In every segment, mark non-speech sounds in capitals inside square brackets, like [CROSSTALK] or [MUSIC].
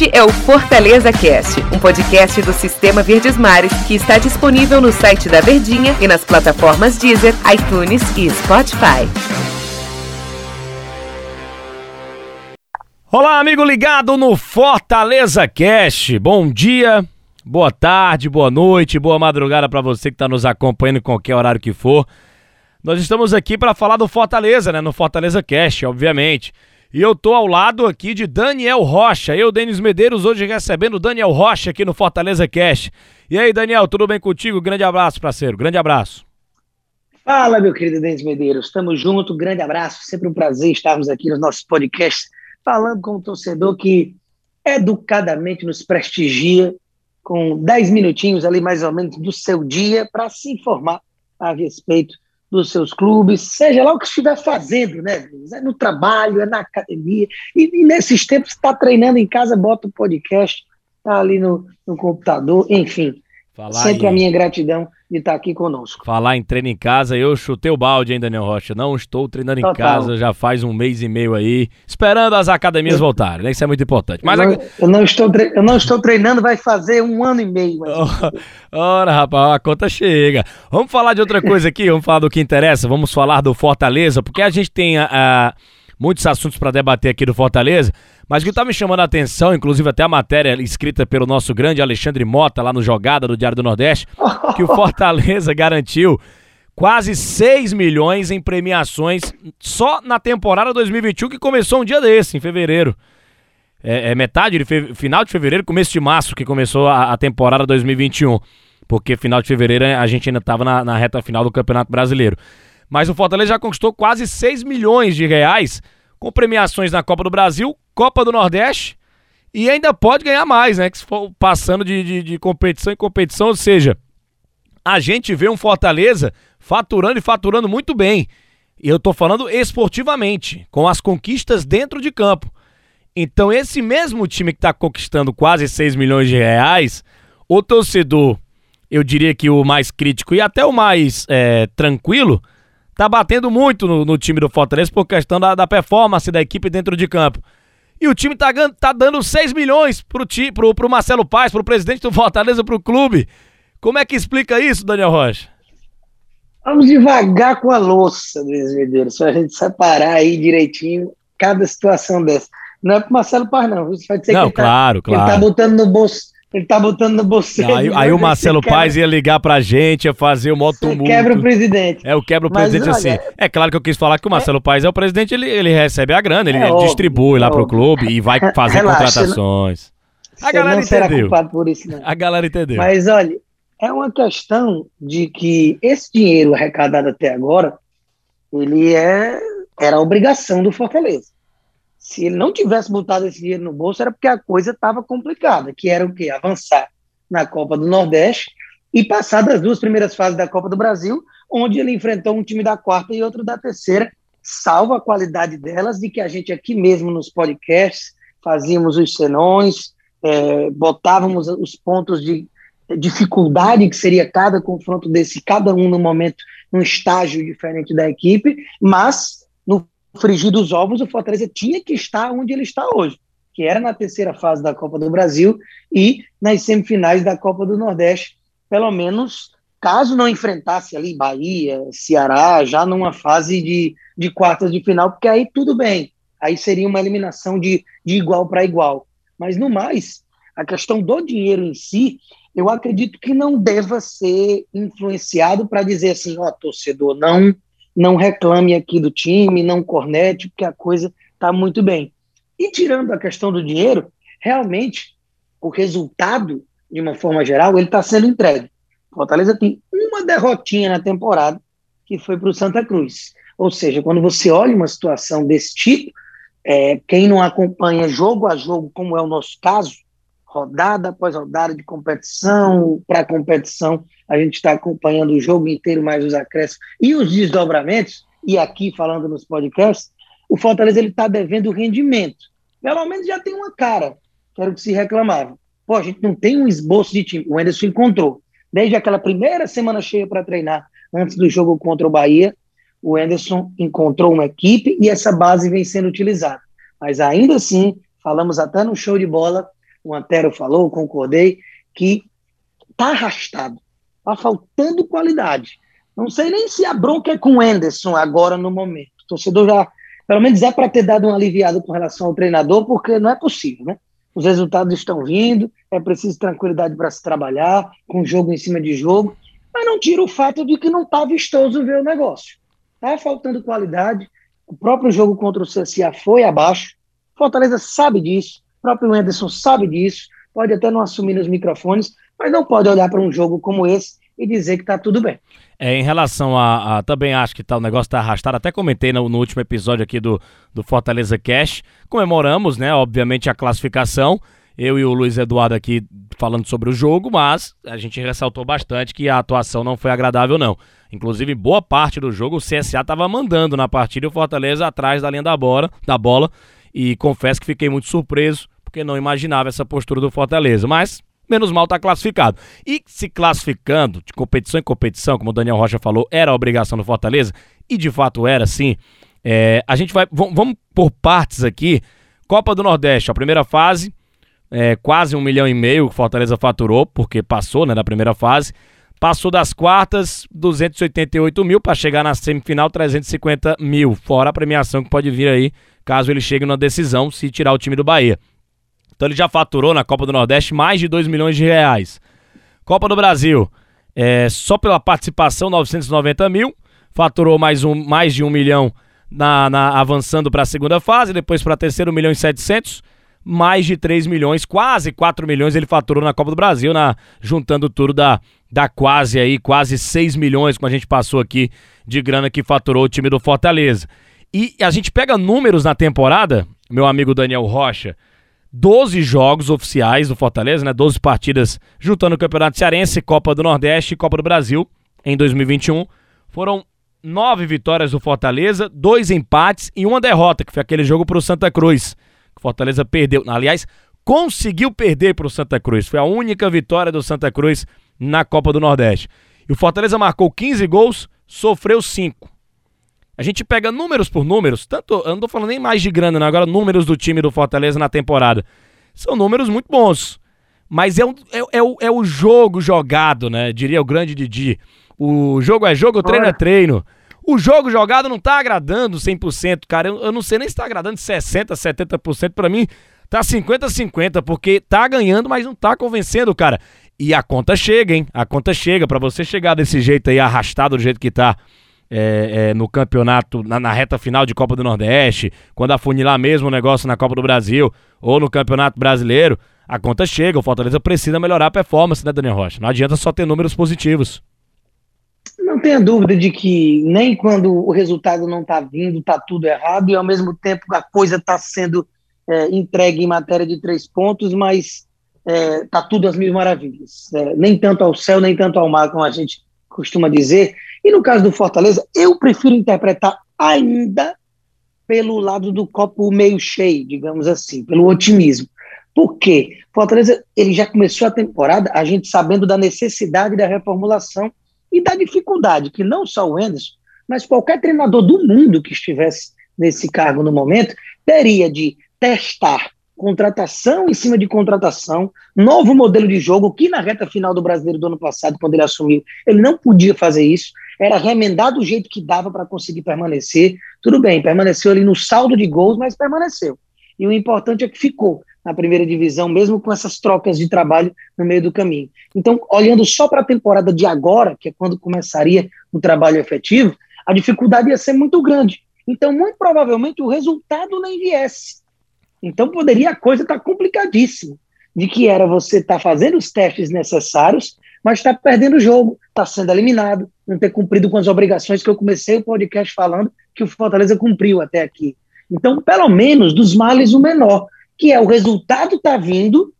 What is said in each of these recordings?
Este é o Fortaleza Cast, um podcast do Sistema Verdes Mares que está disponível no site da Verdinha e nas plataformas Deezer, iTunes e Spotify. Olá, amigo ligado no Fortaleza Cast. Bom dia, boa tarde, boa noite, boa madrugada para você que está nos acompanhando em qualquer horário que for. Nós estamos aqui para falar do Fortaleza, né? No Fortaleza Cast, obviamente. E eu tô ao lado aqui de Daniel Rocha. Eu, Denis Medeiros, hoje recebendo Daniel Rocha aqui no Fortaleza Cash. E aí, Daniel, tudo bem contigo? Grande abraço, parceiro. Grande abraço. Fala, meu querido Denis Medeiros. Estamos juntos. Grande abraço. Sempre um prazer estarmos aqui nos nossos podcasts falando com um torcedor que educadamente nos prestigia com 10 minutinhos ali mais ou menos do seu dia para se informar a respeito dos seus clubes, seja lá o que estiver fazendo, né? É no trabalho, é na academia. E, e nesses tempos, está treinando em casa, bota o podcast, tá ali no, no computador, enfim. Falar Sempre em... a minha gratidão de estar aqui conosco. Falar em treino em casa, eu chutei o balde, hein, Daniel Rocha? Não estou treinando Total. em casa já faz um mês e meio aí, esperando as academias eu... voltarem, né? Isso é muito importante. Mas eu, não, eu, não estou tre... eu não estou treinando, vai fazer um ano e meio. Mas... [LAUGHS] Ora, rapaz, a conta chega. Vamos falar de outra coisa aqui, vamos falar do que interessa, vamos falar do Fortaleza, porque a gente tem a, a muitos assuntos para debater aqui do Fortaleza. Mas o que está me chamando a atenção, inclusive até a matéria escrita pelo nosso grande Alexandre Mota lá no Jogada do Diário do Nordeste, [LAUGHS] que o Fortaleza garantiu quase 6 milhões em premiações só na temporada 2021 que começou um dia desse, em fevereiro. É, é metade de fe... final de fevereiro, começo de março que começou a, a, temporada 2021. Porque final de fevereiro a gente ainda estava na, na reta final do Campeonato Brasileiro. Mas o Fortaleza já conquistou quase 6 milhões de reais com premiações na Copa do Brasil, Copa do Nordeste e ainda pode ganhar mais, né? Que se for passando de, de, de competição em competição, ou seja, a gente vê um Fortaleza faturando e faturando muito bem. E eu tô falando esportivamente, com as conquistas dentro de campo. Então, esse mesmo time que está conquistando quase 6 milhões de reais, o torcedor, eu diria que o mais crítico e até o mais é, tranquilo, tá batendo muito no, no, time do Fortaleza por questão da, da, performance da equipe dentro de campo. E o time tá, tá dando 6 milhões pro, ti, pro, pro Marcelo Paes, pro presidente do Fortaleza, pro clube. Como é que explica isso, Daniel Rocha? Vamos devagar com a louça, Luiz Medeiros, pra gente separar aí direitinho cada situação dessa. Não é pro Marcelo Paes, não. Isso vai dizer não, que claro, tá, claro. ele tá botando no bolso ele tá botando no bolso. Aí, aí o Marcelo Paes ia ligar pra gente, ia fazer o moto tumulto. Quebra o presidente. É, o quebra o presidente Mas, assim. É claro que eu quis falar que o Marcelo é, Paes é o presidente, ele, ele recebe a grana, ele, é ele distribui lá pro clube e vai [LAUGHS] fazer Relaxa, contratações. Não, a galera não entendeu. será culpado por isso, não. A galera entendeu. Mas olha, é uma questão de que esse dinheiro arrecadado até agora, ele é era obrigação do Fortaleza. Se ele não tivesse botado esse dinheiro no bolso, era porque a coisa estava complicada, que era o quê? Avançar na Copa do Nordeste e passar das duas primeiras fases da Copa do Brasil, onde ele enfrentou um time da quarta e outro da terceira, salvo a qualidade delas, de que a gente aqui mesmo nos podcasts fazíamos os senões, é, botávamos os pontos de dificuldade que seria cada confronto desse, cada um no momento, num estágio diferente da equipe, mas no frigir dos ovos, o Fortaleza tinha que estar onde ele está hoje, que era na terceira fase da Copa do Brasil e nas semifinais da Copa do Nordeste, pelo menos caso não enfrentasse ali Bahia, Ceará, já numa fase de, de quartas de final, porque aí tudo bem, aí seria uma eliminação de, de igual para igual. Mas no mais, a questão do dinheiro em si, eu acredito que não deva ser influenciado para dizer assim, ó, oh, torcedor, não não reclame aqui do time, não cornete, porque a coisa está muito bem. E tirando a questão do dinheiro, realmente o resultado, de uma forma geral, ele está sendo entregue. Fortaleza tem uma derrotinha na temporada, que foi para o Santa Cruz. Ou seja, quando você olha uma situação desse tipo, é, quem não acompanha jogo a jogo, como é o nosso caso, rodada após rodada de competição para competição, a gente está acompanhando o jogo inteiro, mais os acréscimos e os desdobramentos, e aqui falando nos podcasts, o Fortaleza ele está devendo rendimento. Pelo menos já tem uma cara, que era o que se reclamava. Pô, a gente não tem um esboço de time. O Anderson encontrou. Desde aquela primeira semana cheia para treinar, antes do jogo contra o Bahia, o Anderson encontrou uma equipe e essa base vem sendo utilizada. Mas ainda assim, falamos até no show de bola, o Antero falou, concordei, que tá arrastado, tá faltando qualidade. Não sei nem se a bronca é com o Anderson agora no momento. O torcedor já, pelo menos é para ter dado um aliviado com relação ao treinador, porque não é possível, né? Os resultados estão vindo, é preciso tranquilidade para se trabalhar, com jogo em cima de jogo, mas não tira o fato de que não está vistoso ver o negócio. Está faltando qualidade, o próprio jogo contra o CSA foi abaixo, Fortaleza sabe disso, próprio Anderson sabe disso, pode até não assumir nos microfones, mas não pode olhar para um jogo como esse e dizer que está tudo bem. É, em relação a, a, Também acho que tá, o negócio está arrastado. Até comentei no, no, último episódio aqui do, do Fortaleza Cash. Comemoramos, né? Obviamente, a classificação. Eu e o Luiz Eduardo aqui falando sobre o jogo, mas a gente ressaltou bastante que a atuação não foi agradável, não. Inclusive, boa parte do jogo o CSA estava mandando na partida e o Fortaleza atrás da linha da bola, da bola. E confesso que fiquei muito surpreso, porque não imaginava essa postura do Fortaleza. Mas menos mal está classificado. E se classificando de competição em competição, como o Daniel Rocha falou, era a obrigação do Fortaleza, e de fato era sim. É, a gente vai. Vamos por partes aqui. Copa do Nordeste, a primeira fase, é, quase um milhão e meio o Fortaleza faturou, porque passou né, da primeira fase. Passou das quartas, 288 mil, para chegar na semifinal, 350 mil. Fora a premiação que pode vir aí, caso ele chegue na decisão, se tirar o time do Bahia. Então ele já faturou na Copa do Nordeste mais de 2 milhões de reais. Copa do Brasil, é, só pela participação, 990 mil. Faturou mais, um, mais de 1 milhão na, na avançando para a segunda fase, depois para a terceira, 1 milhão e 700 mais de 3 milhões, quase 4 milhões ele faturou na Copa do Brasil, na, juntando tudo da, da quase aí, quase 6 milhões, como a gente passou aqui, de grana que faturou o time do Fortaleza. E a gente pega números na temporada, meu amigo Daniel Rocha, 12 jogos oficiais do Fortaleza, né? 12 partidas juntando o Campeonato Cearense, Copa do Nordeste e Copa do Brasil em 2021. Foram nove vitórias do Fortaleza, dois empates e uma derrota, que foi aquele jogo para o Santa Cruz. O Fortaleza perdeu, aliás, conseguiu perder para o Santa Cruz. Foi a única vitória do Santa Cruz na Copa do Nordeste. E o Fortaleza marcou 15 gols, sofreu 5. A gente pega números por números, tanto, eu não tô falando nem mais de grana, não, agora números do time do Fortaleza na temporada. São números muito bons. Mas é, um, é, é, o, é o jogo jogado, né? Diria o grande Didi. O jogo é jogo, o treino é treino. O jogo jogado não tá agradando 100%, cara. Eu, eu não sei nem se tá agradando 60%, 70%. Para mim, tá 50-50, porque tá ganhando, mas não tá convencendo, cara. E a conta chega, hein? A conta chega. para você chegar desse jeito aí, arrastado do jeito que tá é, é, no campeonato, na, na, reta final de Copa do Nordeste, quando afunilar mesmo o negócio na Copa do Brasil ou no Campeonato Brasileiro, a conta chega. O Fortaleza precisa melhorar a performance, né, Daniel Rocha? Não adianta só ter números positivos. Não tenha dúvida de que nem quando o resultado não está vindo, está tudo errado, e ao mesmo tempo a coisa está sendo é, entregue em matéria de três pontos, mas está é, tudo às mil maravilhas. É, nem tanto ao céu, nem tanto ao mar, como a gente costuma dizer. E no caso do Fortaleza, eu prefiro interpretar ainda pelo lado do copo meio cheio, digamos assim, pelo otimismo. Por quê? Fortaleza, ele já começou a temporada, a gente sabendo da necessidade da reformulação e da dificuldade que não só o Enderson, mas qualquer treinador do mundo que estivesse nesse cargo no momento teria de testar contratação em cima de contratação, novo modelo de jogo, que na reta final do brasileiro do ano passado, quando ele assumiu, ele não podia fazer isso, era remendar do jeito que dava para conseguir permanecer. Tudo bem, permaneceu ali no saldo de gols, mas permaneceu. E o importante é que ficou na primeira divisão, mesmo com essas trocas de trabalho no meio do caminho. Então, olhando só para a temporada de agora, que é quando começaria o trabalho efetivo, a dificuldade ia ser muito grande. Então, muito provavelmente, o resultado nem viesse. Então poderia a coisa estar tá complicadíssima, de que era você estar tá fazendo os testes necessários, mas está perdendo o jogo, está sendo eliminado, não ter cumprido com as obrigações que eu comecei o podcast falando que o Fortaleza cumpriu até aqui. Então, pelo menos, dos males o menor, que é o resultado está vindo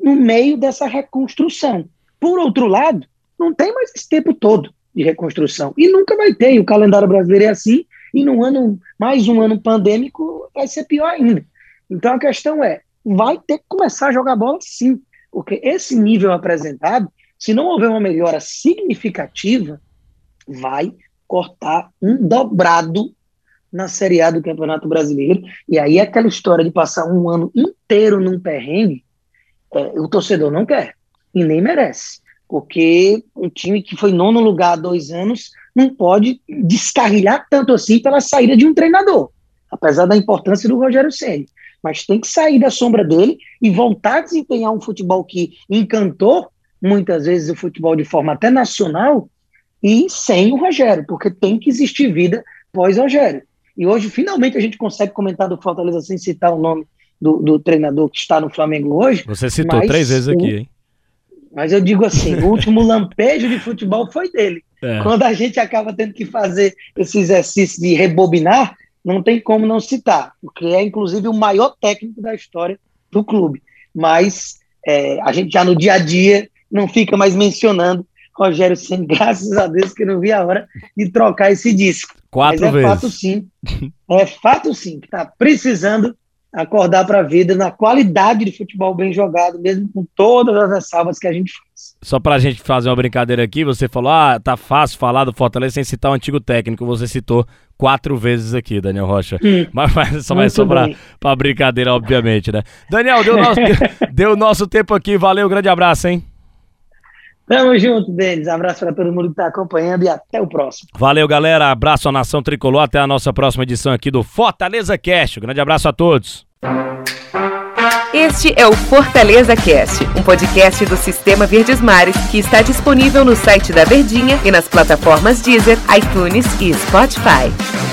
no meio dessa reconstrução. Por outro lado, não tem mais esse tempo todo de reconstrução. E nunca vai ter. O calendário brasileiro é assim, e num ano, mais um ano pandêmico, vai ser pior ainda. Então a questão é, vai ter que começar a jogar bola sim, porque esse nível apresentado, se não houver uma melhora significativa, vai cortar um dobrado na Série A do Campeonato Brasileiro. E aí aquela história de passar um ano inteiro num perrengue é, o torcedor não quer e nem merece, porque um time que foi nono lugar há dois anos não pode descarrilhar tanto assim pela saída de um treinador, apesar da importância do Rogério Ceni. Mas tem que sair da sombra dele e voltar a desempenhar um futebol que encantou muitas vezes o futebol de forma até nacional e sem o Rogério, porque tem que existir vida pós-Rogério. E hoje, finalmente, a gente consegue comentar do Fortaleza sem citar o nome do, do treinador que está no Flamengo hoje. Você citou três vezes aqui, hein? Mas eu digo assim, o último [LAUGHS] lampejo de futebol foi dele. É. Quando a gente acaba tendo que fazer esse exercício de rebobinar, não tem como não citar, porque é inclusive o maior técnico da história do clube. Mas é, a gente já no dia a dia não fica mais mencionando Rogério Senna, [LAUGHS] graças a Deus que não vi a hora de trocar esse disco. Quatro Mas é vezes. fato sim, [LAUGHS] é fato sim, que está precisando acordar para a vida na qualidade de futebol bem jogado, mesmo com todas as ressalvas que a gente faz. Só para a gente fazer uma brincadeira aqui, você falou, ah, tá fácil falar do Fortaleza sem citar o antigo técnico, você citou quatro vezes aqui, Daniel Rocha. Hum, [LAUGHS] mas, mas só mais só para brincadeira, obviamente, né? Daniel, deu nosso, deu nosso tempo aqui, valeu, grande abraço, hein? Tamo junto, Denis. Abraço para todo mundo que está acompanhando e até o próximo. Valeu, galera. Abraço à nação tricolor. Até a nossa próxima edição aqui do Fortaleza Cast. Um grande abraço a todos. Este é o Fortaleza Cast, um podcast do Sistema Verdes Mares que está disponível no site da Verdinha e nas plataformas Deezer, iTunes e Spotify.